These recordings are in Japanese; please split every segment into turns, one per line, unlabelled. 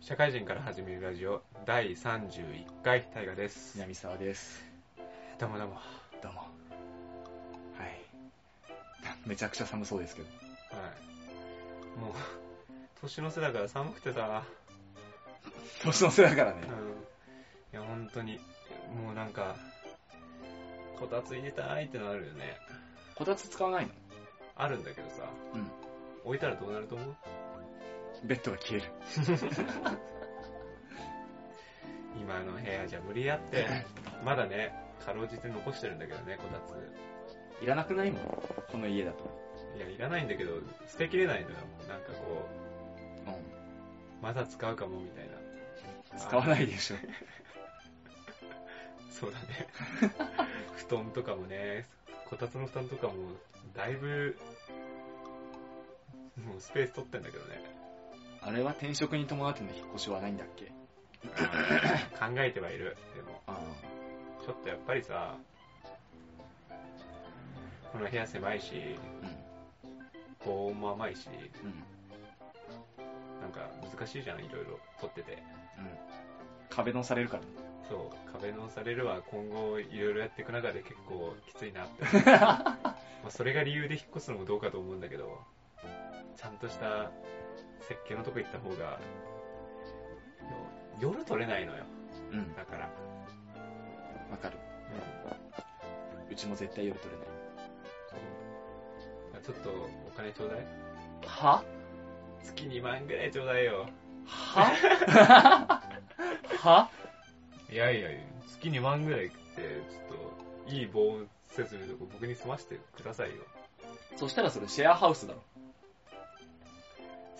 社会人から始めるラジオ第31回大河です
南沢です。
どうもどうもは
どうも。はい。めちゃくちゃ寒そうですけど。
いもう年の瀬だから寒くてさ
年の瀬だからね
うん。いや本当にもうなんかこたつ入れたいってなるよね
こたつ使わないの？
あるんだけどさ
うん。
置いたらどうなると思う？
ベッドが消える。
今の部屋じゃ無理やってまだねかろうじて残してるんだけどねこたつ
いらなくないもん。この家だと。
いやいらないんだけど捨てきれないのよなんかこ
うん。
うまだ使うかもみたいな
使わないでしょ。
そうだね 布団とかもねこたつの布団とかもだいぶもうスペース取ってんだけどね
あれは転職に伴っての引っ越しはないんだっけ？
考えてはいるでも
あ
ちょっとやっぱりさこの部屋狭いし
あ。
高音も甘いし。なんか難しいじゃんい？ろいろ撮ってて
うん。壁ドンされるからね。
そう壁のされるは今後いろいろやっていく中で結構きついなって まあそれが理由で引っ越すのもどうかと思うんだけどちゃんとした設計のとこ行った方がよ夜撮れないのよ。
うん。
だから、
わかる。
う
ちも絶対夜取れない。
ちょっとお金ちょうだい。
は？
月2万ぐらいちょうだいよ。
は？は？い
やいや月2万ぐらいってちょっといい防音設備とか僕に済ませてくださいよ。
そしたらそれシェアハウスだろ。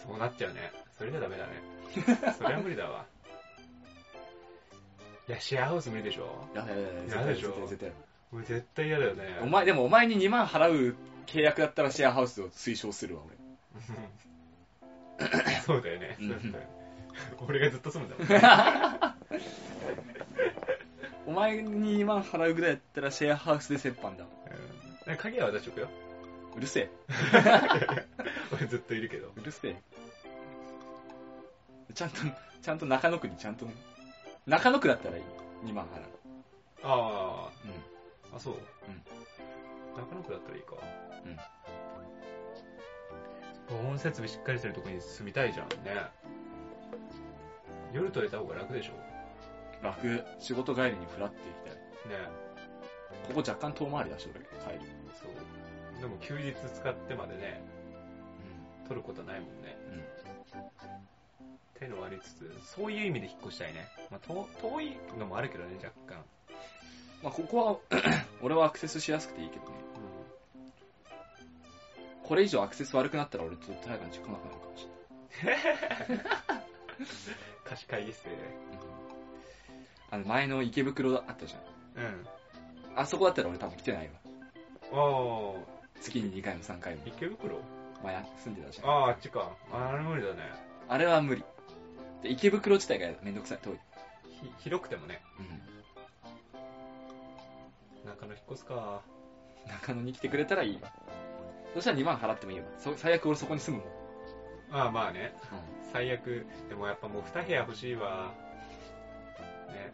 そうなっちゃうねそれじゃダメだね それは無理だわいやシェアハウス無理でしょ
いやいやいや、絶
嫌でしょ
絶対絶対。
もう絶対嫌だよね
お前、でもお前に2万払う契約だったらシェアハウスを推奨するわ、
そうだよね。
うん
そうだよね 俺がずっと住むんだもん。
俺。お前に2万払うぐらいだったらシェアハウスで折半だわ。
うん鍵は渡しとくよ。
うるせえ。
俺ずっといるけど。
うるせえ。ちゃんと、ちゃんと中野区にちゃんとね。中野区だったらいい。2万払う。
あ
うん。
あ、あ、そう。
うん
中野区だったらいいか。
うん
防音設備しっかりしてるとこに住みたいじゃんね。夜撮れた方が楽でしょ。
楽。仕事帰りにフラって行きたい。
ね
ここ若干遠回りだし、俺、帰る。
そう。でも休日使ってまでね、撮ることないもんね。
うん。うん。
っていうのはありつつ、そういう意味で引っ越したいね。まあ、遠遠いのもあるけどね、若干。
まあ、ここは、俺はアクセスしやすくていいけどね。これ以上アクセス悪くなったら俺ちょっと大河に近くなるかもしれない。
貸し会議室で。
あの、前の池袋あったじゃん。
うん。
あそこだったら俺多分来てないわ。
ああ、
月に2回も3回も。
池袋？
前住んでたじゃん。
ああ、あっちか。あれ無理だね。
あれは無理。で、池袋自体がめんどくさい、遠い。
ひ広くてもね、
うん。
中野引っ越すか。
中野に来てくれたらいいわ。そしたら2万払ってもいいわ。そ最悪俺そこに住むもん。
ああ、まあね。
う
最悪。でもやっぱもう2部屋欲しいわ。ね。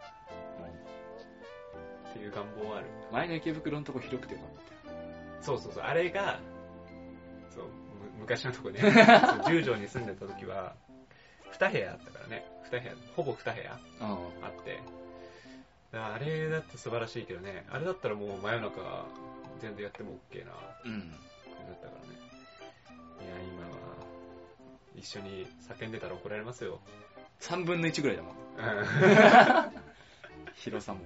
っていう願望はある。
ん。前の池袋のとこ広くてよかっ
そうそうそう。あれが、そう、む昔のとこね。そ う十条に住んでた時は、2部屋あったからね。2部屋、ほぼ2部屋。あって。あれだって素晴らしいけどね。あれだったらもう真夜中全然やっても OK な
うん。
だったからね。いや、今は、一緒に叫んでたら怒られますよ。
3分の1ぐらいだもん。
うん
広さも。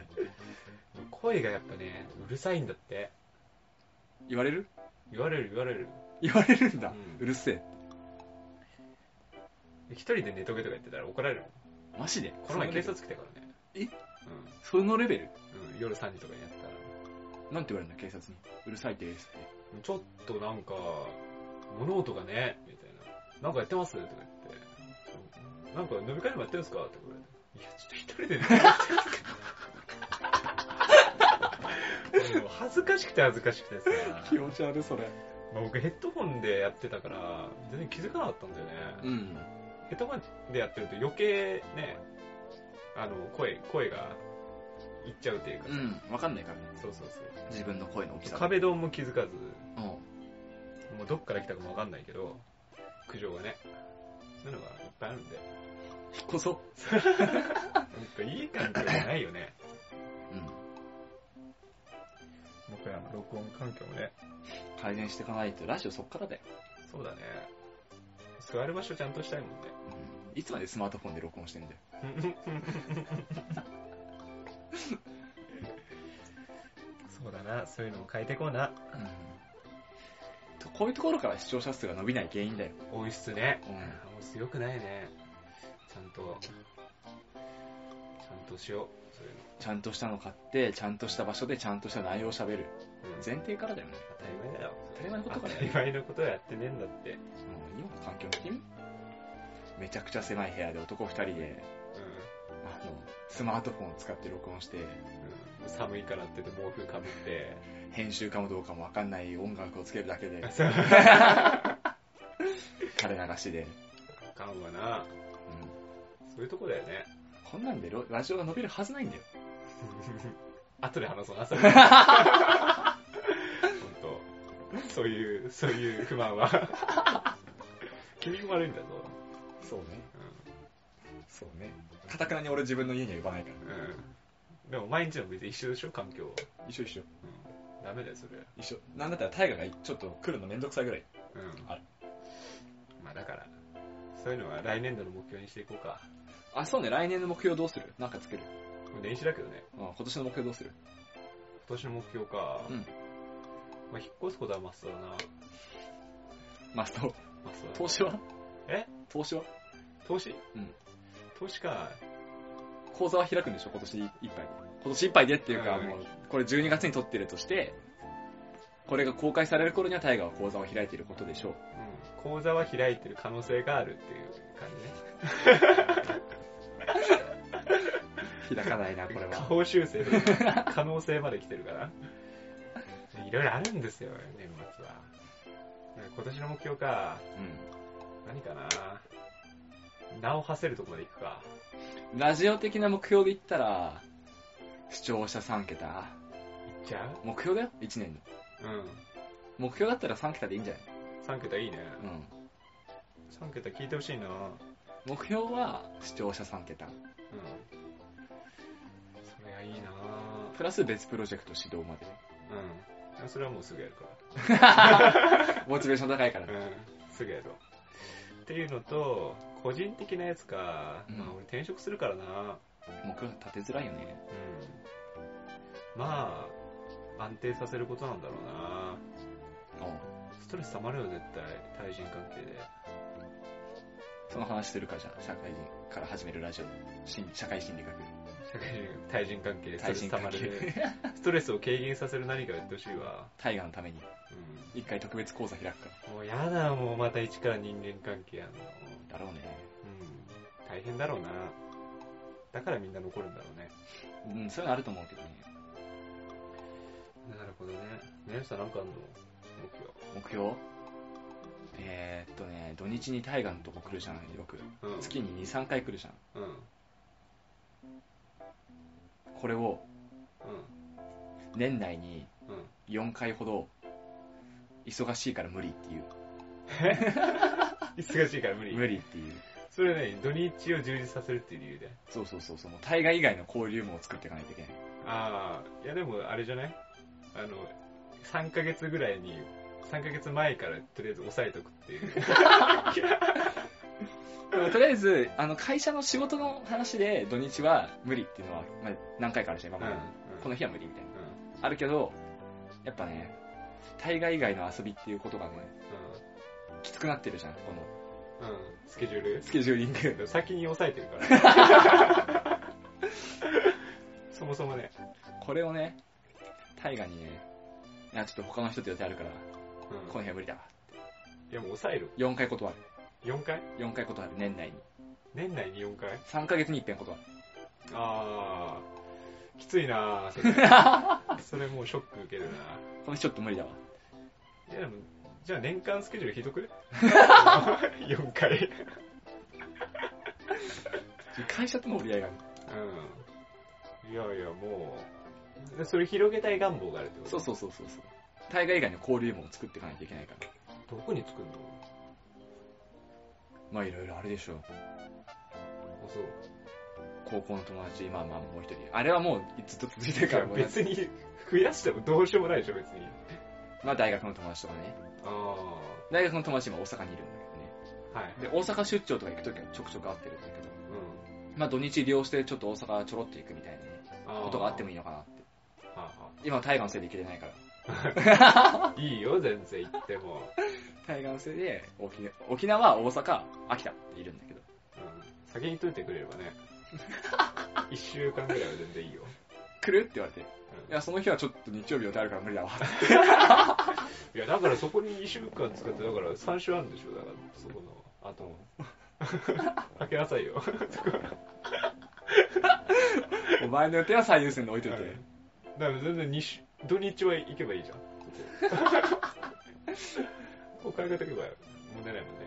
声がやっぱね、うるさいんだって。
言われる？
言われる言われる。
言われるんだ。
う
うんるせえ。
一人で寝とけとか言ってたら怒られるもん。
マジで？
この前警察来たからね。
え？
う
そのレベル？
ん。うん、夜3時とかにやったら。
なんて言われるんだ、警察に。うるさいですって。
ちょっとなんか、物音がね、みたいな。なんかやってます？とか言って。なんか飲み会でもやってるんですか？とか言われて。いや、ちょっと一人で寝てますもう恥ずかしくて恥ずかしくてさ。
気持ち悪い、それ。
まあ僕ヘッドホンでやってたから、全然気づかなかったんだよね。
うん。
ヘッドホンでやってると余計ね、あの、声、声がいっちゃうっていうかさ、
うん、わかんないからね。
そうそうそう。
自分の声の大きさ。
壁ドンも気づかず、
うん。
もうどっから来たかもわかんないけど、苦情がね、そういうのがいっぱいあるんで、
引っ越そう。
なんかいい環境じゃないよね。
うん。
僕らの録音環境もね。
改善していかないと、ラジオそっからだよ。
そうだね。座る場所ちゃんとしたいもんね。
うん。いつまでスマートフォンで録音してんだよ。
そうだな、そういうのも変えていこうな。
うん。とこういうところから視聴者数が伸びない原因だよ。
音質ね。
うん
音質良くないね。ちゃんと、ちゃんとしよう。そういうの。
ちゃんとしたの買って、ちゃんとした場所でちゃんとした内容を喋る。
うん
前提からだよね。
当たり前だよ。
当たり前のこと
当
から
たり前のことはやってねえんだって。
うん今の環境見てみめちゃくちゃ狭い部屋で男二人で、
う
あの、スマートフォンを使って録音して、
ん。うん、寒いからって言って毛布かぶって。
編集かもどうかもわかんない音楽をつけるだけで、
そう
垂れ流しで、
あかんわな。
うん
そういうとこだよね。
こんなんでロラジオが伸びるはずないんだよ。
後で話そうな、それ。本当。そういう、そういう不満は。君も悪いんだぞ。
そうね。そうね。かたくなに俺自分の家には呼ばないから。
うん。うん。でも毎日の別に一緒でしょ、環境は。
一緒一緒。
うん。ダメだよ、それ。
一緒。なんだったら大河がちょっと来るのめんどくさいぐらい。
うん。
ある
まあだから、そういうのは来年度の目標にしていこうか。
あ、そうね。来年の目標どうする？なんかつける？
もう年始だけどね。
うん、今年の目標どうする？
今年の目標か。
うん。
まあ引っ越すことはマストだな。
マスト？投資は？
え？
投資は？
投資？
うん。
投資か。
講座は開くんでしょ？今年いっぱいで。今年いっぱいでっていうか、
うん
もう、これ12月に撮ってるとして、これが公開される頃には大河は講座を開いていることでしょう。
うん。講座は開いてる可能性があるっていう感じね。
開かないな、これ
下
は。
方修正で可能性まで来てるから。いろいろあるんですよ、年末は。今年の目標か。何かな名を馳せるとこまで行くか。
うん。ラジオ的な目標で言ったら、視聴者3桁。
行っちゃ
目標だよ、1年の。
ううん。
目標だったら3桁でいいんじゃない
？3桁いいね。
うん。
3桁聞いてほしいな
目標は視聴者3桁。
うん。それがいいな
プラス別プロジェクト指導まで。
うん。それはもうすぐやるか
モチベーション高いから。
ら。うん。すぐやろう。っていうのと、個人的なやつか。
うん
まあ俺転職するからな
目標立てづらいよね。
うん。まあ、安定させることなんだろうな
うん。
ストレス溜まるよ、絶対。対人関係で。
その話するか、じゃあ、社会人から始めるラジオ。心社会心理学。
社会人、対人関係でストレス溜まる。
係。
ストレスを軽減させる何かやってほしいわ。
大河のために、
う
一回特別講座開くか
ん。もうやだ、もうまた一から人間関係やんの。
ら。だろうね。
うん。大変だろうな。だからみんな残るんだろうね。
うん、そういうのあると思うけどね。
なるほどね。ねさんなんかあんの？目標。
目標？えー、っとね、土日に大河のとこ来るじゃん、よく。
うん。
月に2、3回来るじゃん。
うん。うん。
これを年内に
うん。
4回ほど、忙しいから無理っていう。
忙しいから無理。
無理っていう。
それね、土日を充実させるっていう理由で。
そうそうそうそう。もう大河以外の交流も作っていかないといけない。
ああ、いやでもあれじゃない？あの、3ヶ月ぐらいに、3ヶ月前からとりあえず押さえとくっていう。
とりあえず、あの、会社の仕事の話で土日は無理っていうのは、まあ、何回かあるじゃん、今まで。この日は無理みたいな。あるけど、やっぱね、大河以外の遊びっていうことがね、きつくなってるじゃん、この
うん。うん。うん。スケジュール
スケジューリング。
先に押さえてるから。そもそもね。
これをね、大河にね、いや、ちょっと他の人と予定あるから、
うん。
この日は無理だわ。
いやもう抑える。
4回断る。
4回
？4回断る、年内に。
年内に4回
？3ヶ月に一遍断る。
あー、きついなーそれ。それもうショック受けるな
この日ちょっと無理だわ。
いやでも、じゃあ年間スケジュールひどくね ?4 回。
会社との折り合いがある。
うん。いやいや、もう、でそれ広げたい願望があるってこと？
そうそうそうそうそう。大河以外の交流網を作っていかないといけないから。
どこに作るの？
まあいろいろあるでしょう。
あ、そう。
高校の友達、まあまあもう一人。あれはもうずっと続いてるから、もう
別に増やしてもどうしようもないでしょ、別に。
まあ大学の友達とかね。
あ
大学の友達今大阪にいるん
あ。はい。
だけどね。で、大阪出張とか行くときはちょくちょく会ってるんだけど、
うん。
まあ土日利用してちょっと大阪ちょろっと行くみたいなね、ことがあってもいいのかなって。
は
今大河のせいで行けてないから。
いいよ、全然行っても。
大河のせいで沖縄、沖縄、大阪、秋田っているんだけど。
うん。先にといてくれればね。一週間ぐらいは全然いいよ。
来るって言われて。い
うん
や、その日はちょっと日曜日予定あるから無理だわ。
いや、だからそこに2週間使って、だから3週あるんでしょ、だからそこの、あと。開けなさいよ。
お前の予定は最優先で置いといて。
だから全然二週土日は行けばいいじゃん。ここ考えとけば問題ないもんね。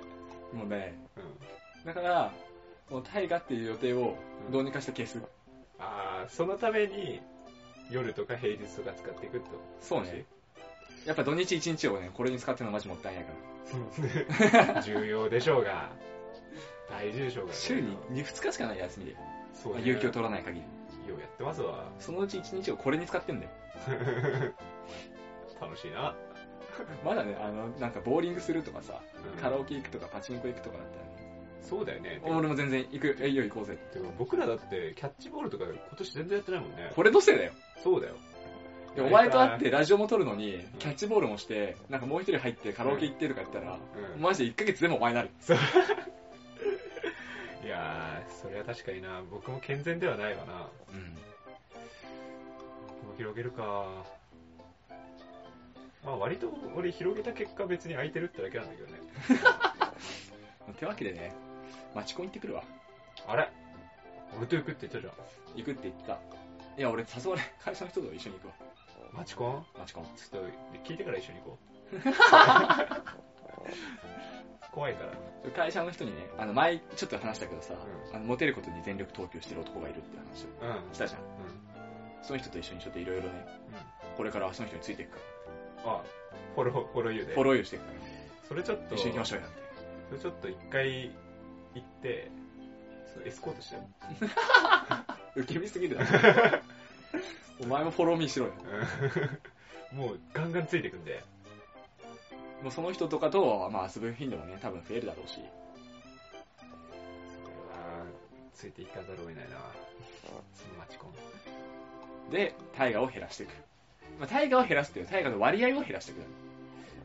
もうね、
うん。
だから、もう大河っていう予定をどうにかして消す。
ああ、そのために夜とか平日とか使っていくと。
そうね。やっぱ土日一日をね、これに使ってるのマジもったいないから。
重要でしょうが。大事でしょうが。
週に 2, 2日しかない休みで。
そうね
まあ有給を取らない限り。
ようやってますわ。
そのうち1日をこれに使ってんだよ。
楽しいな。
まだね、あの、なんかボーリングするとかさ、
うん
カラオケ行くとかパチンコ行くとかだったらね、
そうだよね。
俺も全然行く、えいよ行こうぜ。
でも僕らだってキャッチボールとか今年全然やってないもんね。
これのせいだよ。
そうだよ。
でお前と会ってラジオも撮るのに、キャッチボールもして、なんかもう一人入ってカラオケ行ってとかやったら、
うん
マジで1ヶ月でもお前になる。
いやー、それは確かにな。僕も健全ではないわな。
うん。
僕も広げるか。まあ割と俺広げた結果別に空いてるってだけなんだけどね。
てわけでね、マチコン行ってくるわ。
あれ？俺と行くって言ったじゃ
行くって言った。いや、俺誘われ、会社の人と一緒に行くわ。
ん。マチコン
マチコン。
ちょっと聞いてから一緒に行こう。怖いから。
会社の人にね、あの、前、ちょっと話したけどさ、
う
あの、モテることに全力投球してる男がいるって話
うん。
をしたじゃん。
うん。
その人と一緒にちょっといろいろね、
うん。
これからその人についていくか
あ、フォロー、フォローユーで。
ら、フォローユーしていくか
それちょっと、
ら、一緒に行きましょうよって。
それちょっと一回行って、エスコートしてよ。
受け身すぎるな。お前もフォローミーしろよ。
うんもうガンガンついてくんで。
もうその人とかと、まあ遊ぶ頻度もね、多分増えるだろうし。
それは、ついていかざるを得ないな。そのマチコン。
で、大河を減らしていく。まあ、大河を減らすっていう、大河の割合を減らしていく。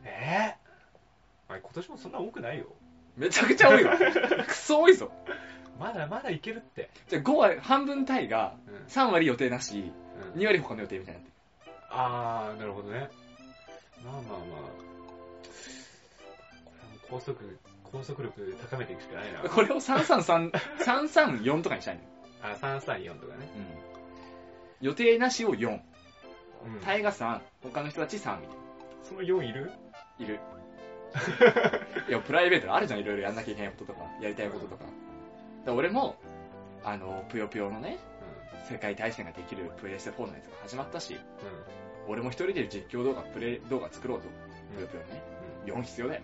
えぇ、あれ今年もそんな多くないよ。
めちゃくちゃ多いわ。くそ多いぞ。
まだまだいけるって。
じゃあ5割、半分大河、
うん。
3割予定なし、
うん、
2割他の予定みたいになって
あー、なるほどね。まあまあまあ。高速、高速力高めていくしかないな。
る。これを333、334とかにしたいの？よ。
あ、334とかね。
うん。予定なしを4。
うん。
大河3、他の人たち3みたい
その4いる？
な。いる。いや、プライベートであるじゃん、いろいろやんなきゃいけないこととか、やりたいこととか。だ俺も、あの、ぷよぷよのね、世界大戦ができるプレイステ4のやつが始まったし、
うん。
俺も一人で実況動画、プレイ動画作ろうと。ぷよぷよのね。4必要だよ。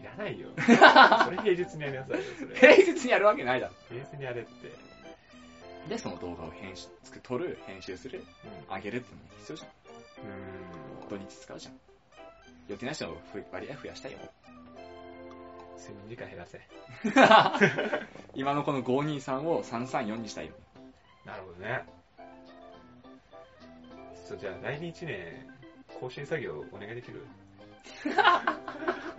いらないよ。それ平日にやりなさいよ、それ。
平日にやるわけないだろ。
平日にやれって。
で、その動画を編集、撮る、編集する、
うん。
上げるってのも必要じゃん。
うん。
土日使うじゃん。予定なしの割合増やしたいよ。
睡眠時間減らせ。
今のこの523を334にしたいよ。
なるほどね。そう、じゃあ来年1年、更新作業お願いできる？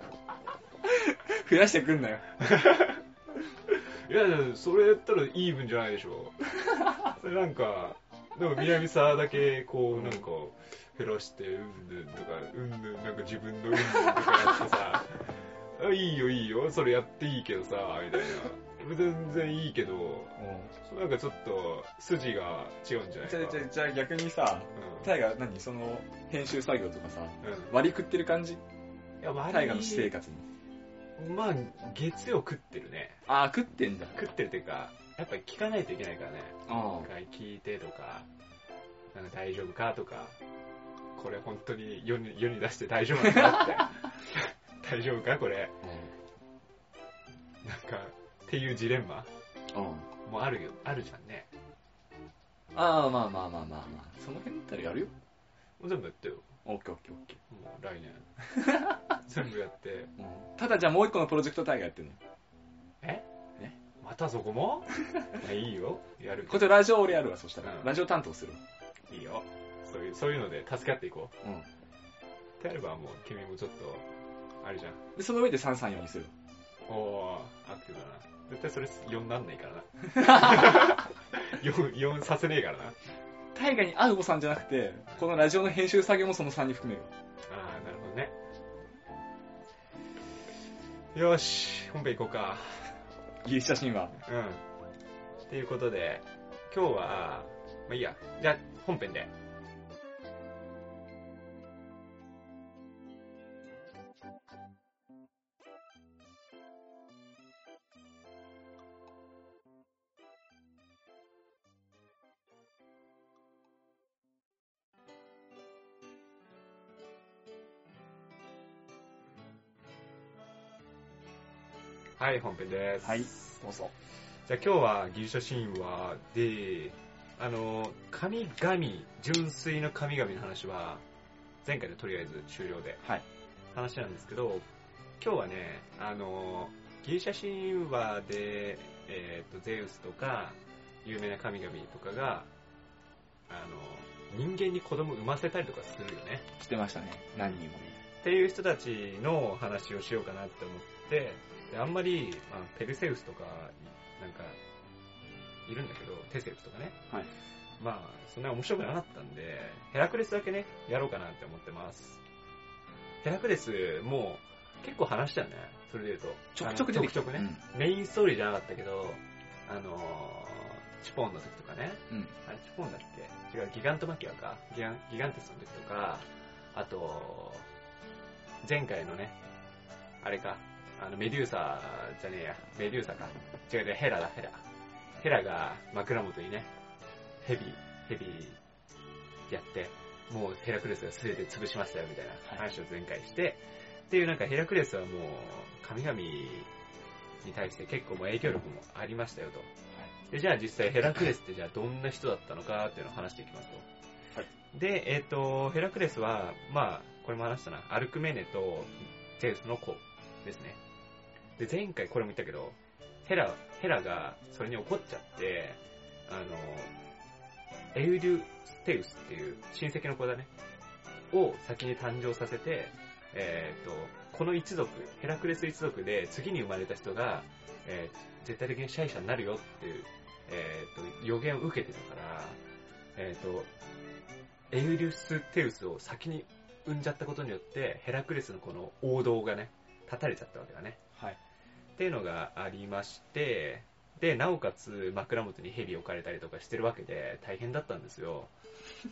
増やしてくんなよ。
いやそれやったらイーブンじゃないでしょ。それなんか、でも南沢だけ、こう、なんか、減らして、うんぬんとか、うんぬん、なんか自分のうんぬんとかやってさ、あいいよいいよ、それやっていいけどさ、みたいな。全然いいけど、なんかちょっと、筋が違うんじゃないか
じゃあ、じゃ逆にさ、タイが何？その、編集作業とかさ、
うん。うん。
割り食ってる感じ？
いや、割
タイガの私生活に。
まあ、月曜食ってるね。
あー、食ってんだ。
食ってるっていうか、やっぱり聞かないといけないからね。
あ
一回聞いてとか、なんか大丈夫かとか、これ本当に世に世に出して大丈夫なのかって。大丈夫かこれ。なんか、っていうジレンマ
うん。
もあるよ、あるじゃんね。
ああ、まあまあまあまあまあ。その辺だったらやるよ。
もう全部やってよ。
オッケーオッケーオッケ
もう来年。全部やって。
ー。うんただじゃあもう一個のプロジェクトタイガーやってるの。
え？
え？
またそこも？いやいいよ。やるけ
これラジオ俺やるわ、そしたら。
うん
ラジオ担当する。
ど。いいよ。そういう、そういうので助け合っていこう。
うん。
ってやればもう君もちょっと、あれじゃん。
で、その上で334にする。
おー、アクティブだな。絶対それ4なんないからな。4、4させねえからな。
タイガーに会うおさんじゃなくて、このラジオの編集作業もその3に含める。
あー、なるほどね。よし、本編行こうか。
ギリシャ神話。
うん。っていうことで、今日は、まあいいや。じゃあ、本編で。はい、本編です。
はい。どうぞ。
じゃあ今日はギリシャ神話で、あの、神々、純粋な神々の話は、前回でとりあえず終了で、
はい。
話なんですけど、今日はね、あの、ギリシャ神話で、えっ、と、ゼウスとか、有名な神々とかが、あの、人間に子供産ませたりとかするよね。
してましたね。何人もね。
っていう人たちの話をしようかなって思って、であんまり、まあ、ペルセウスとか、なんか、いるんだけど、テセウスとかね。
はい。
まあ、そんな面白くなかったんで、ヘラクレスだけね、やろうかなって思ってます。ヘラクレス、もう、結構話したよね。それで言うと。
ちょくちょく出てき
ちょくちょくね、メインストーリーじゃなかったけど、あのー、チポンの時とかね。
うん。うん。
あれ、チポンだっけ？違う、ギガントマキアか。ギガンギガンテスの時とか、あと、前回のね、あれか、あの、メデューサじゃねえや、メデューサか。違う違う、ヘラだ、ヘラ。ヘラが枕元にね、ヘビ、ヘビやって、もうヘラクレスが全て潰しましたよ、みたいな話を前回して、っていうなんかヘラクレスはもう、神々に対して結構もう影響力もありましたよと。で、じゃあ実際ヘラクレスってじゃあどんな人だったのかっていうのを話していきますと。
はい
で、えっ、と、ヘラクレスは、まあ、これも話したな、アルクメネとゼウスの子ですね。で、前回これも言ったけど、ヘラ、ヘラがそれに怒っちゃって、あの、エウデュステウスっていう親戚の子だね、を先に誕生させて、えっ、と、この一族、ヘラクレス一族で次に生まれた人が、えー絶対的に支配者になるよっていう、えっ、と、予言を受けてたから、えっ、と、エウリウス・テウスを先に産んじゃったことによって、ヘラクレスのこの王道がね、立たれちゃったわけだね。
はい。
っていうのがありまして、で、なおかつ枕元に蛇置かれたりとかしてるわけで大変だったんですよ。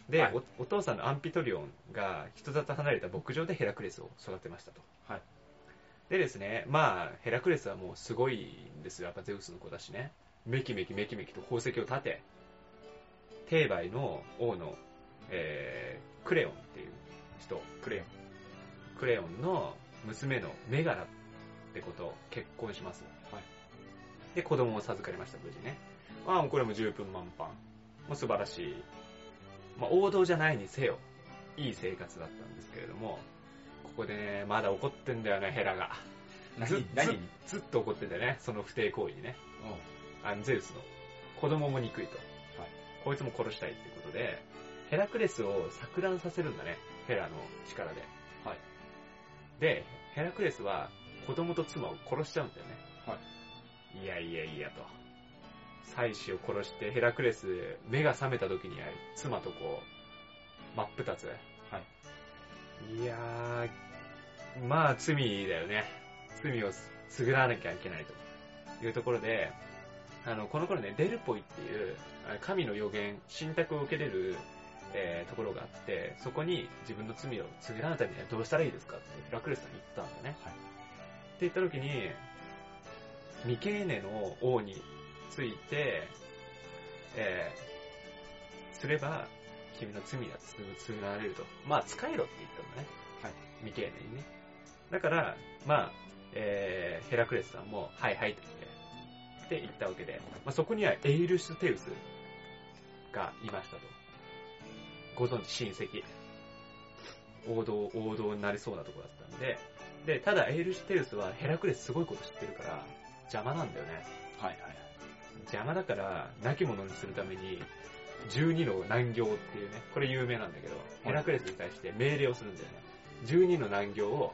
で、
はい
おお父さんのアンピトリオンが人里離れた牧場でヘラクレスを育てましたと。
はい。
でですね、まあ、ヘラクレスはもうすごいんですよ。やっぱゼウスの子だしね。めきめきめきめきと宝石を立て、テーバイの王の、えー、クレオンっていう人、クレオン。クレオンの娘のメガラってことを結婚します。
はい。
で、子供を授かりました、無事ね。まあ、これも十分満帆。もう素晴らしい。まあ、王道じゃないにせよ、いい生活だったんですけれども、ここでね、まだ怒ってんだよね、ヘラが。ず
何何？
ずずっと怒っててね、その不貞行為にね。あのゼウスの子供も憎いと。こいつも殺したいってことで、ヘラクレスを錯乱させるんだね。ヘラの力で。
はい。
で、ヘラクレスは子供と妻を殺しちゃうんだよね。。
はい
いやいやいやと。妻子を殺してヘラクレス、目が覚めた時には妻とこう、真っ二つ。はい。いやー、まあ罪だよね。罪を償わなきゃいけないというところで、あの、この頃ね、デルポイっていう、あ神の予言、信託を受けれる、えーところがあって、そこに自分の罪を償うためにはどうしたらいいですかってヘラクレスさんに言ったんだね。
はい
って言った時に、ミケーネの王について、えー、すれば、君の罪は償われると。まあ、使えろって言ったんだね。
はい。
未経年にね。だから、まあ、えー、ヘラクレスさんも、はいはいって言って、って言ったわけで、まあ、そこにはエイルシュテウスがいましたと。ご存知、親戚。王道、王道になりそうなところだったんで、で、ただエイルシュテウスはヘラクレスすごいこと知ってるから、邪魔なんだよね。
はいはい。
邪魔だから、亡き者にするために、12の難行っていうね、これ有名なんだけど、ヘラクレスに対して命令をするんだよね。12の難行を、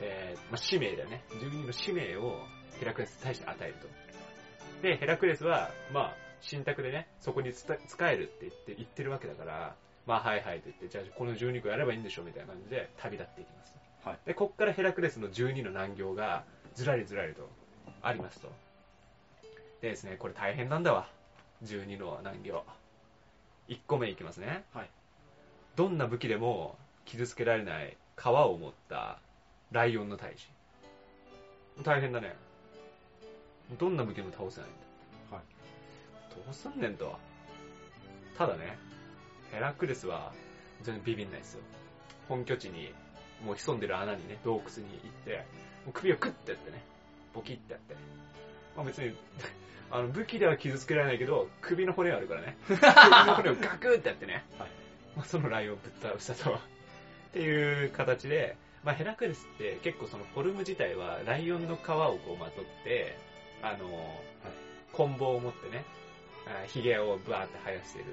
えー、まあ、使命だよね。12の使命をヘラクレスに対して与えると。で、ヘラクレスは、まあ、信託でね、そこにつた使えるって言って、言ってるわけだから、まあ、はいはいって言って、じゃあこの12個やればいいんでしょみたいな感じで旅立っていきます。
はい
で、こっからヘラクレスの12の難行が、ずらりずらりとありますと。でですね、これ大変なんだわ。12の難行。1個目いきますね。
はい
どんな武器でも傷つけられない皮を持ったライオンの大使。大変だね。どんな武器でも倒せないんだ。
はい
どうすんねんと。ただね、ヘラクレスは全然ビビんないですよ。本拠地に、もう潜んでる穴にね、洞窟に行って、もう首をクッてやってね、ボキってやって。まあ別に、あの武器では傷つけられないけど、首の骨があるからね。首の骨をガクってやってね。
はい
まあそのライオンをぶっ倒したと。っていう形で、まあヘラクレスって結構そのフォルム自体はライオンの皮をこうまとって、あの、棍棒を持ってね、あ髭をバーって生やしてる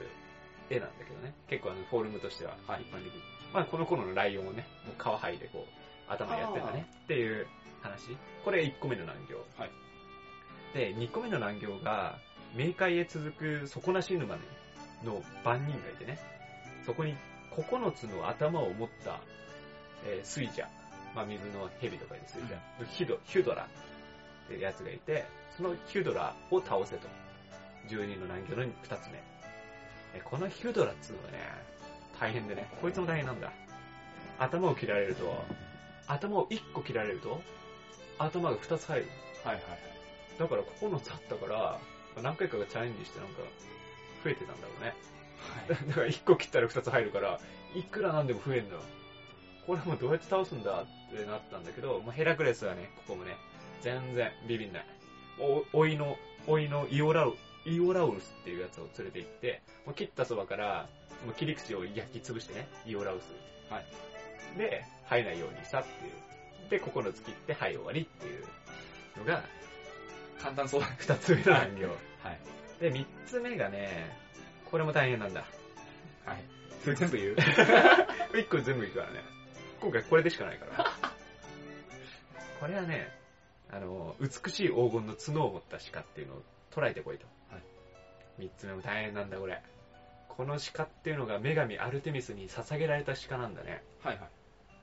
絵なんだけどね。結構あのフォルムとしては一般的に。まあこの頃のライオンをね、もう皮剥いでこう、頭やってたねっていう話。これ1個目の難行。
はい
で、2個目の難行が、冥界へ続く底なし沼の番人がいてね、そこに9つの頭を持った、えー水者、まあ水の蛇とかいう水者、ヒドヒュドラってやつがいて、そのヒュドラを倒せと。12の難行の2つ目。えこのヒュドラっつうのはね、大変でね、こいつも大変なんだ。頭を切られると、頭を1個切られると、頭が2つ入る。
はいはい。
だから9つあったから、何回かがチャレンジしてなんか、増えてたんだろうね。だから1個切ったら2つ入るから、いくらなんでも増えんのよ。これもうどうやって倒すんだってなったんだけど、まあ、ヘラクレスはね、ここもね、全然ビビんない。お、おいの、おいのイオラウ、イオラウルスっていうやつを連れて行って、もう切ったそばから、もう切り口を焼き潰してね、イオラウス。
はい。
で、入らないようにしたっていう。で、9つ切って、はい、終わりっていうのが、
簡単そう。
2つ目の難行。
はい。
で、3つ目がね、これも大変なんだ。
はい。それ全部言う？
1個全部いくからね。今回これでしかないから。これはね、あの、美しい黄金の角を持った鹿っていうのを捉えてこいと。
はい
3つ目も大変なんだ、これ。この鹿っていうのが女神アルテミスに捧げられた鹿なんだね。
はいはい。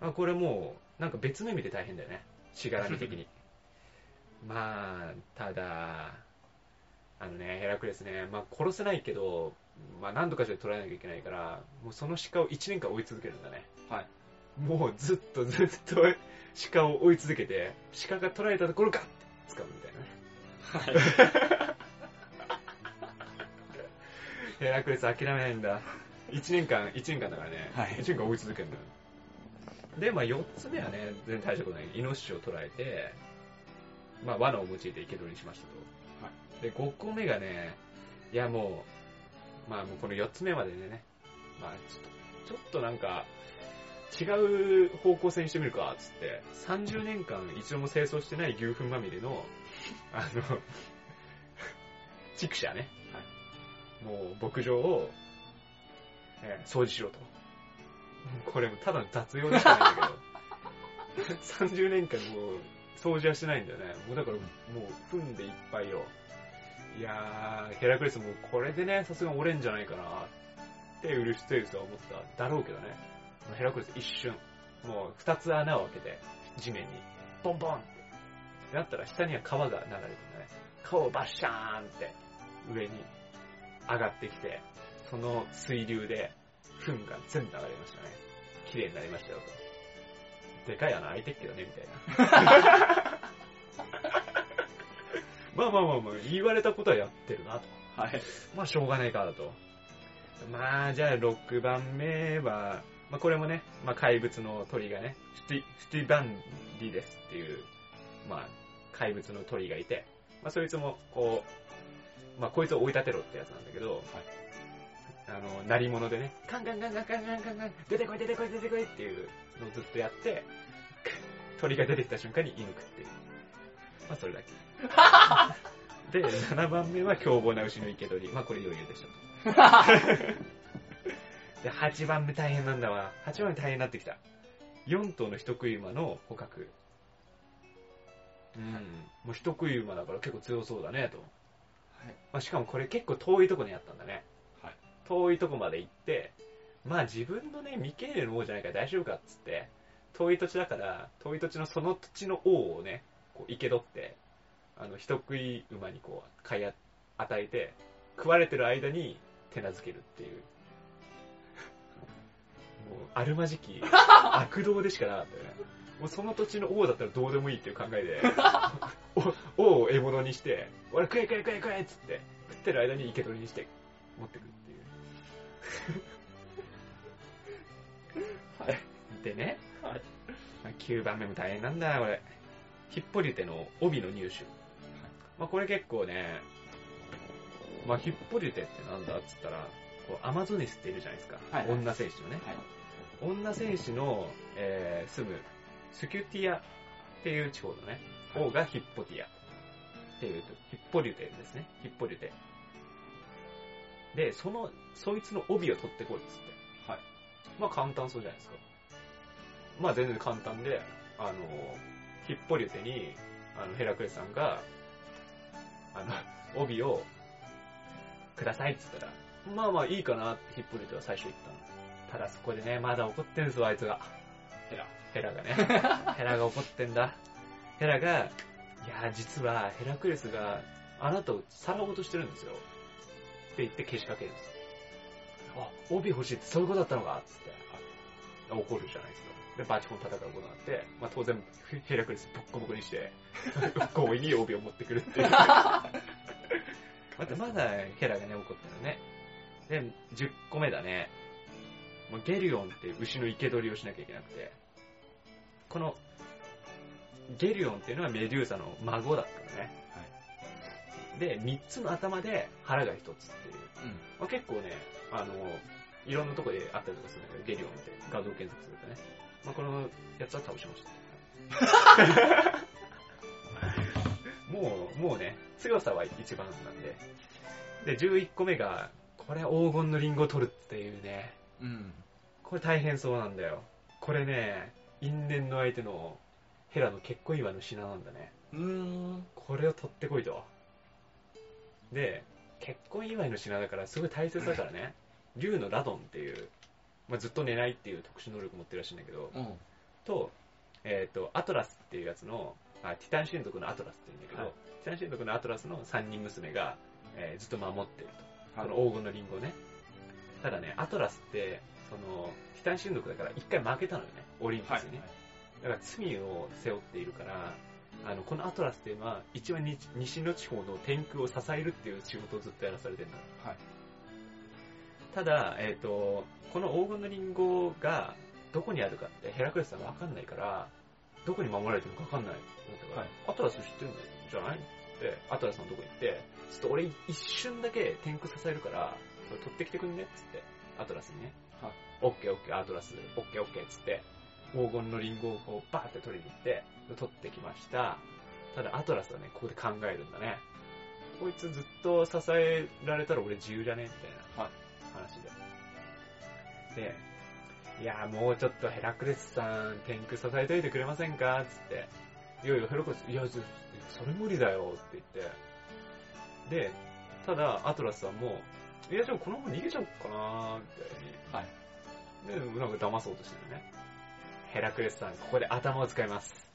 あこれもう、なんか別の意味で大変だよね。しがらみ的に。まあ、ただ、あのね、ヘラクレスね、まあ殺せないけど、まあ何度かして捕らえなきゃいけないから、もうその鹿を1年間追い続けるんだね。
はい。
もうずっとずっと鹿を追い続けて、鹿が捕らえたところかって掴むみたいなね。
はい。
ヘラクレス諦めないんだ。1年間、1年間だからね。
はい
1年間追い続けるんだよ。で、まあ4つ目はね、全然大したことない。イノシシを捕らえて、まあ罠を用いて生け捕りにしましたと。
は
で、5個目がね、いやもう、まあもうこの4つ目まででね、まあちょっと、ちょっとなんか、違う方向性にしてみるか、つって、30年間一度も清掃してない牛糞まみれの、あの、畜舎ね。もう牧場を、えー掃除しろと。これもただの雑用でしかないんだけど、30年間もう掃除はしてないんだよね。もうだからもう踏んでいっぱいよ。いやー、ヘラクレスもうこれでね、さすがに折れんじゃないかなってウルシュテウスは思っただろうけどね。ヘラクレス一瞬、もう二つ穴を開けて、地面に、ボンボンって。なったら下には川が流れてるんだね。川をバッシャーンって上に上がってきて、その水流で、糞が全部流れましたね。綺麗になりましたよと。でかい穴開いてっけどね、みたいな。まあまあまあまあ、言われたことはやってるなと。
はい。
まあしょうがないかなと。まあじゃあ6番目は、まあこれもね、まあ怪物の鳥がね、スティ、スティバンリですっていう、まあ怪物の鳥がいて、まあそいつもこう、まあこいつを追い立てろってやつなんだけど、あの、鳴り物でね、カンカンカンカンカンカンカンカン、出てこい出てこい出てこいっていうのをずっとやって、鳥が出てきた瞬間に射抜くっていう。まあそれだけ。で、7番目は凶暴な牛の生け捕り。まあこれ余裕でしょと。で、8番目大変なんだわ。8番目大変になってきた。4頭の人食い馬の捕獲。うん。もう人食い馬だから結構強そうだね、と。
はい。
まあ、しかもこれ結構遠いとこにあったんだね。
はい。
遠いとこまで行って、まあ自分のね、未経験の王じゃないから大丈夫かっつって、遠い土地だから、遠い土地のその土地の王をね、こう生け取って、あの、人食い馬にこう、買いあ与えて、食われてる間に手なずけるっていう。もう、あるまじき、悪道でしかなかったよね。もうその土地の王だったらどうでもいいっていう考えで、お王を獲物にして、俺食え食え食え食えっつって、食ってる間に生け捕りにして持ってくっていう。
はい。
でね、
はい。
まあ9番目も大変なんだ、これ。ヒッポリテの帯の入手。まあこれ結構ね、まあヒッポリテってなんだっつったら、こうアマゾネスっているじゃないですか。
はい
女戦士のね。
はい。
女戦士の、えー住むスキュティアっていう地方のね、
はい
王がヒッポティアっていうと、ヒッポリュテですね。ヒッポリュテ。で、その、そいつの帯を取ってこいっつって。
はい。
まあ簡単そうじゃないですか。まあ全然簡単で、あの、ヒッポリュテに、あの、ヘラクレスさんが、あの、帯をくださいっつったら、まあまあいいかなってヒッポリュテは最初言ったの。ただそこでね、まだ怒ってんすよ、あいつが。
ヘラ。
ヘラがね。ヘラが怒ってんだ。ヘラが、いやー実はヘラクレスがあなたをさらおうとしてるんですよ。って言って消しかけるんですよ。あ、帯欲しいってそういうことだったのかつって。怒るじゃないですか。で、バチコン戦うことになって、まあ当然ヘラクレスボッコボコにして、強引に帯を持ってくるっていう。またまだヘラがね、怒ってるね。で、10個目だね。もうゲリオンっていう牛の生け捕りをしなきゃいけなくて、この、ゲリオンっていうのはメデューサの孫だったのね。で、3つの頭で腹が1つっていう。
うん。
まあ、結構ね、あの、いろんなとこであったりとかするんだけど、ゲリオンって画像検索するとね。まあ、このやつは倒しました。もう、もうね、強さは一番なんで。で、11個目が、これ黄金のリンゴを取るっていうね。
うん。
これ大変そうなんだよ。これね、因縁の相手のヘラの結婚祝いの品なんだね。
うーん。
これを取ってこいと。で、結婚祝いの品だからすごい大切だからね、竜のラドンっていう、まあ、ずっと寝ないっていう特殊能力持ってるらしいんだけど、
うん。
と、えっ、と、アトラスっていうやつの、あティタン神族のアトラスって言うんだけど、
はい
ティタン神族のアトラスの3人娘が、えーずっと守ってると。
はい
この黄金のリンゴをね。ただね、アトラスって、その、ティタン神族だから一回負けたのよね、オリンピ
はい
スにね。だから罪を背負っているから、あの、このアトラスっていうのは、一番西西の地方の天空を支えるっていう仕事をずっとやらされてるんだ。
はい。
ただ、えっ、と、この黄金のリンゴがどこにあるかってヘラクレスさんわかんないから、どこに守られてるのかわかんないと思ったから、
はい
アトラス知ってるんじゃないって、アトラスのとこ行って、ちょっと俺一瞬だけ天空支えるから、それ取ってきてくんねっつって、アトラスにね。
はい
オッケーオッケー、アトラス、オッケーオッケーっつって、黄金のリンゴをこうバーって取りに行って、取ってきました。ただアトラスはね、ここで考えるんだね。こいつずっと支えられたら俺自由じゃねみたいな。
はい
話で。で、いや、もうちょっとヘラクレスさん、天空支えといてくれませんかつって。いやいや、ヘラクレス、いや、ずそれ無理だよって言って。で、ただ、アトラスさんも、いや、じゃあこのまま逃げちゃおうかなみたいに。
はい。
で、なんか騙そうとしてるね。ヘラクレスさん、ここで頭を使います。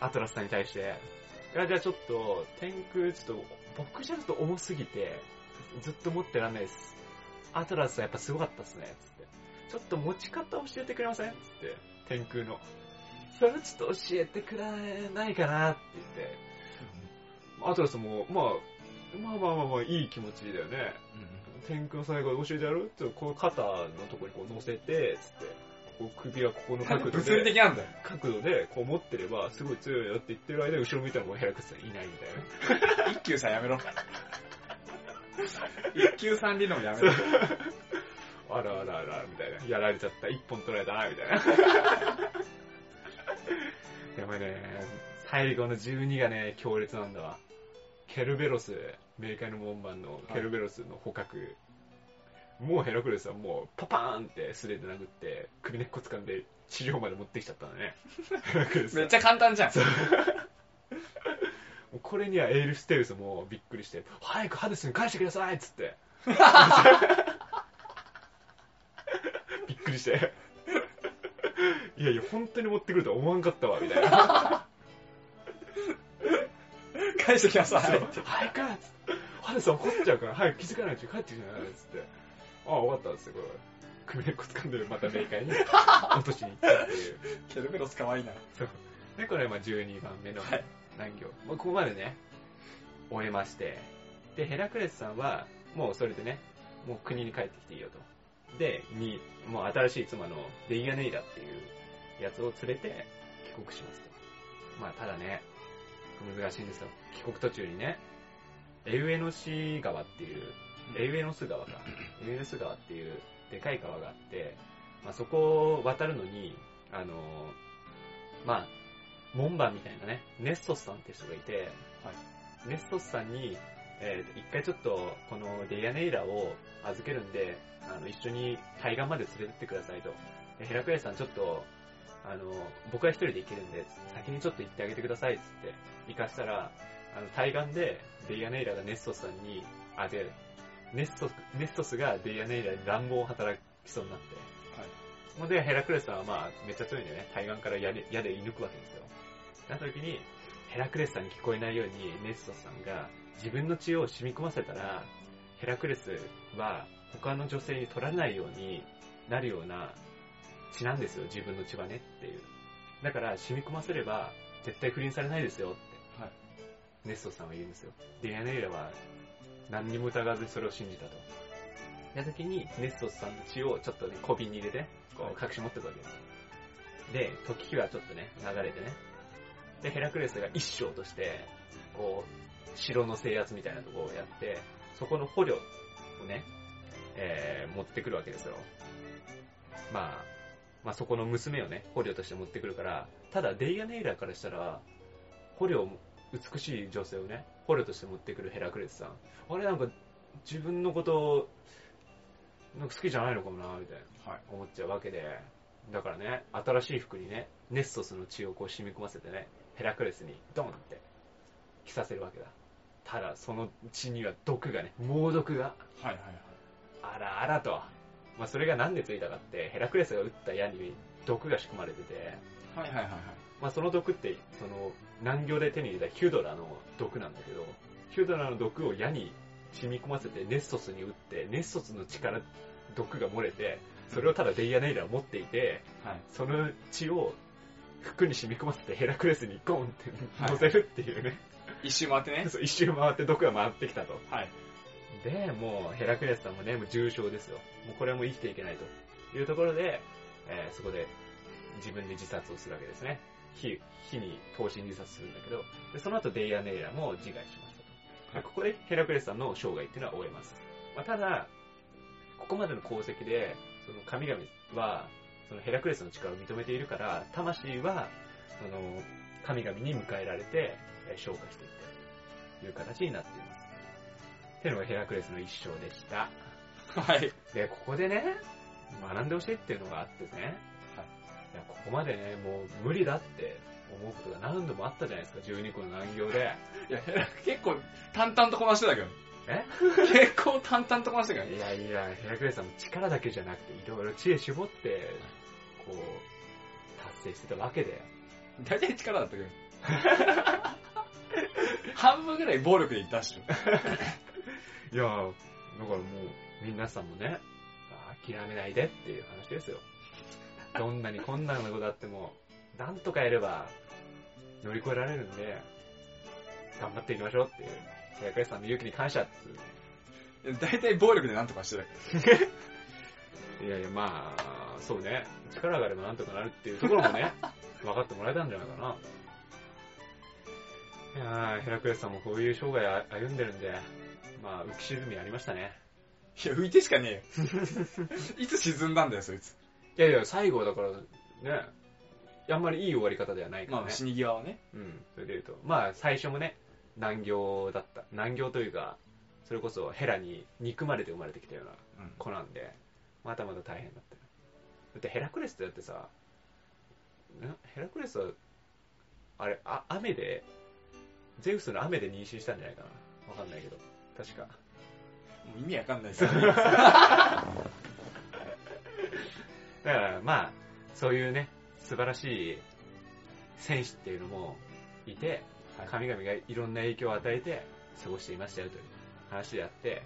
アトラスさんに対して、いや、じゃあちょっと、天空、ちょっと、僕じゃちょっと重すぎて、ずっと持ってらんないです。アトラスはやっぱすごかったっすね、つって。ちょっと持ち方教えてくれません？つって、天空の。それちょっと教えてくれないかな？って言って、アトラスも、まあ、まあまあまあまあ、いい気持ちだよね。天空の最後教えてやる？って、こう肩のところにこう乗せて、つって、こう首はここの角度
物理
で、
的なんだよ。
角度でこう持ってれば、すごい強いよって言ってる間、後ろ向いたらもうヘラクレスさんいないみたいな。
一級さんやめろ。一級さん理論やめろ。
あらあらあら、みたいな。やられちゃった。一本取られたな、みたいな。でもね、最後の12がね、強烈なんだわ。ケルベロス、冥界の門番のケルベロスの捕獲。もうヘラクレスはもうパパーンって素手で殴って、首根っこ掴んで地上まで持ってきちゃったんだね。
めっちゃ簡単じゃん。
これにはエールステルスもびっくりして、早くハデスに返してくださいっつって。びっくりして。いやいや、本当に持ってくるとは思わんかったわ、みたいな。
返してきなさ
そう
い。
早くっつって。ハデス怒っちゃうから、早く気づかないうちに帰ってきなさいっつって。ああ、分かったっつって、これ。首根っこ掴んでる、また冥界に 落としに行ったっていう。
ケルベロス可愛いな。
そう。で、これまあ12番目の
はい
難行。まあ、ここまでね、終えまして。で、ヘラクレスさんは、もうそれでね、もう国に帰ってきていいよと。で、に、もう新しい妻のデイアネイラっていうやつを連れて帰国しますと。まあ、ただね、難しいんですよ。帰国途中にね、エウエノシ川っていう、エウエノス川か。エウエノス川っていうでかい川があって、まあ、そこを渡るのに、あのまあ、門番みたいなね、ネストスさんって人がいて、ネストスさんに、えー一回ちょっと、このデイアネイラを預けるんで、あの、一緒に対岸まで連れてってくださいと。でヘラクレスさんちょっと、あの、僕は一人で行けるんで、先にちょっと行ってあげてくださいっつって、行かしたら、あの、対岸でデイアネイラがネストスさんに、あ、で、ネストス、ネストスがデイアネイラに乱暴を働きそうになって、もうで、ヘラクレスさんはまあ、めっちゃ強いんでね、対岸から矢で矢で射抜くわけですよ。なった時に、ヘラクレスさんに聞こえないように、ネストさんが自分の血を染み込ませたら、ヘラクレスは他の女性に取られないようになるような血なんですよ、自分の血はねっていう。だから、染み込ませれば、絶対不倫されないですよって、
はい
ネストさんは言うんですよ。で、ヤネイラは何にも疑わずそれを信じたと。な時に、ネストスさんの血をちょっとね、小瓶に入れて、こう隠し持ってたわけですよ。で、時はちょっとね、流れてね。で、ヘラクレスが一生として、こう、城の制圧みたいなところをやって、そこの捕虜をね、えー持ってくるわけですよ。まあ、まあそこの娘をね、捕虜として持ってくるから、ただデイアネイラからしたら、捕虜を、美しい女性をね、捕虜として持ってくるヘラクレスさん。あれなんか、自分のことを、なんか好きじゃないのかもな、みたいな。
はい。
思っちゃうわけで、だからね、新しい服にね、ネストスの血をこう染み込ませてね、ヘラクレスにドンって着させるわけだ。ただ、その血には毒がね、猛毒が
はいはい
あらあらと。まあ、それがなんでついたかって、ヘラクレスが撃った矢に毒が仕組まれてて、
はい。はいはいはいはい。
まあ、その毒って、その、難行で手に入れたヒュドラの毒なんだけど、ヒュドラの毒を矢に染み込ませてネストスに撃って、ネストスの力、毒が漏れて、それをただデイアネイラは持っていて、
はい。
その血を服に染み込ませてヘラクレスにゴンって
はい
乗せるっていうね、
一周回ってね。
そう一周回って毒が回ってきたと。
はい。
で、もうヘラクレスさんもね、もう重症ですよ。もうこれはもう生きていけないというところで、えーそこで自分で自殺をするわけですね。火、火に投身自殺するんだけど、でその後デイアネイラも自害しましたと。ここでヘラクレスさんの生涯っていうのは終えます。まあ、ただ、ここまでの功績で、その神々は、そのヘラクレスの力を認めているから、魂は、その、神々に迎えられて、えー昇華していったという形になっています。ってのがヘラクレスの一生でした。
はい。
で、ここでね、学んでほしいっていうのがあってね、いやここまでね、もう無理だって思うことが何度もあったじゃないですか、12個の難行で。
いや、ヘラ結構淡々とこなしてたけど。
え？
結構淡々とこなしてたけど。
いやいや、ヘラクレスさんも力だけじゃなくて、いろいろ知恵絞って、こう、達成してたわけで。
大体力だったけど。半分ぐらい暴力でいったっしょ。
いやだからもう、皆さんもね、諦めないでっていう話ですよ。どんなに困難なことあっても、なんとかやれば乗り越えられるんで、頑張っていきましょうっていう、ヘラクレスさんの勇気に感謝っていう。
大体暴力でなんとかしてたけど。
いやいや、まあ、そうね。力があればなんとかなるっていうところもね、分かってもらえたんじゃないかな。いやー、ヘラクレスさんもこういう生涯あ歩んでるんで、まあ、浮き沈みありましたね。
いや、浮いてしかねえよ。いつ沈んだんだよ、そいつ。
いやいや、最後はだから、ね、あんまりいい終わり方ではないからね。
まあ、死に際はね。
うん、それで言うと。まあ、最初もね、難行だった。難行というか、それこそヘラに憎まれて生まれてきたような
うん。
子なんで、まだまだ大変だったよ。だってヘラクレスってだってさ、なヘラクレスは、あれ、あ雨で、ゼウスの雨で妊娠したんじゃないかな。わかんないけど。確か。
もう意味わかんないですよ。
だからまあ、そういうね、素晴らしい戦士っていうのもいて、
はい
神々がいろんな影響を与えて過ごしていましたよという話であって、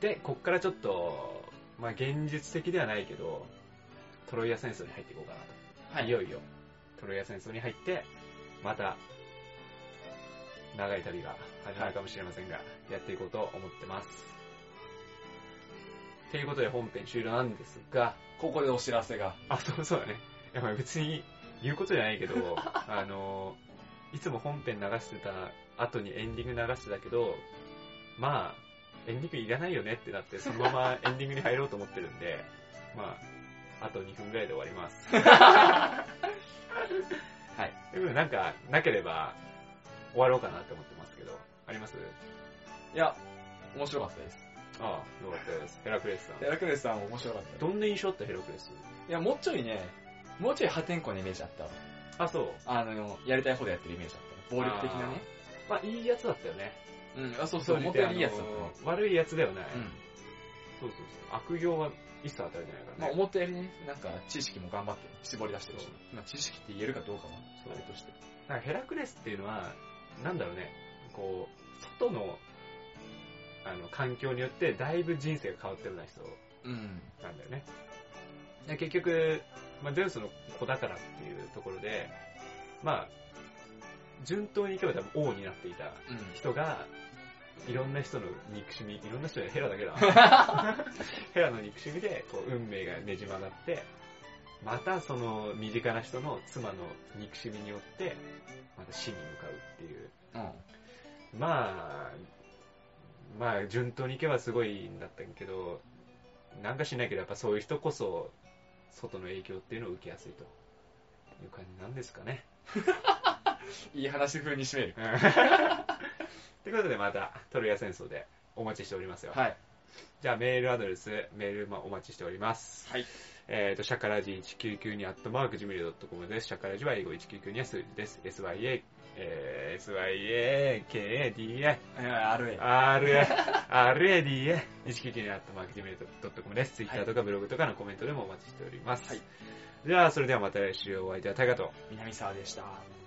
で、こっからちょっと、まあ現実的ではないけど、トロイア戦争に入っていこうかなと。
はい
いよいよ、トロイア戦争に入って、また、長い旅が始まるかもしれませんが、やっていこうと思ってます。ということで本編終了なんですが、
ここでお知らせが。
あ、そうそうだね。いや、まあ別に言うことじゃないけど、あの、いつも本編流してた後にエンディング流してたけど、まあ、エンディングいらないよねってなって、そのまま エンディングに入ろうと思ってるんで、まあ、あと2分ぐらいで終わります。
はい。
ということで、なんか、なければ終わろうかなって思ってますけど、あります？
いや、面白かったです。
ああ、よかったです。ヘラクレスさ
ヘラクレスさんも面白かった。
どんな印象あったヘラクレス？
いや、もうちょいね、もうちょい破天荒なイメージあったわ。
あ、そう。
あの、やりたい方でやってるイメージあった。暴力的なね。
まあ、いいやつだったよね。
うん、あ、そうそう、思ったよりいいやつだった
悪いやつではない。
うん。
そうそうそう。悪行は一切与えてないからね。
まあ、思ったよりね、なんか、知識も頑張って絞り出してるし、まあ、知識って言えるかどうかは、それとして。
なんかヘラクレスっていうのは、なんだろうね、こう、外の、あの、環境によってだいぶ人生が変わってるような人
うん。
なんだよね。で結局、まあ、ゼウスの子だからっていうところで、まあ、順当にいけば多分王になっていた
うん。
人が、いろんな人の憎しみ、いろんな人でヘラだけだ。ヘラの憎しみで、こう、運命がねじ曲がって、またその身近な人の妻の憎しみによって、また死に向かうっていう。
うん。
まあ、まあ、順当にいけばすごいんだったけど、なんかしないけど、やっぱそういう人こそ、外の影響っていうのを受けやすいという感じなんですかね。
いい話風に締める。
うんということで、また、トロイア戦争でお待ちしておりますよ。
はい。
じゃあ、メールアドレス、メールまあお待ちしております。
はい。
えっ、と、シャカラジ1992アットマークジメル .com です。シャカラジは英語1992は数字です。sya、えー、sya, kada,
あるえ。
ra, rada、1992アットマークジメル .com です。ツイッターとかブログとかのコメントでもお待ちしております。
はい
じゃあ、それではまた来週お会いいたいタイガと。
南沢でした。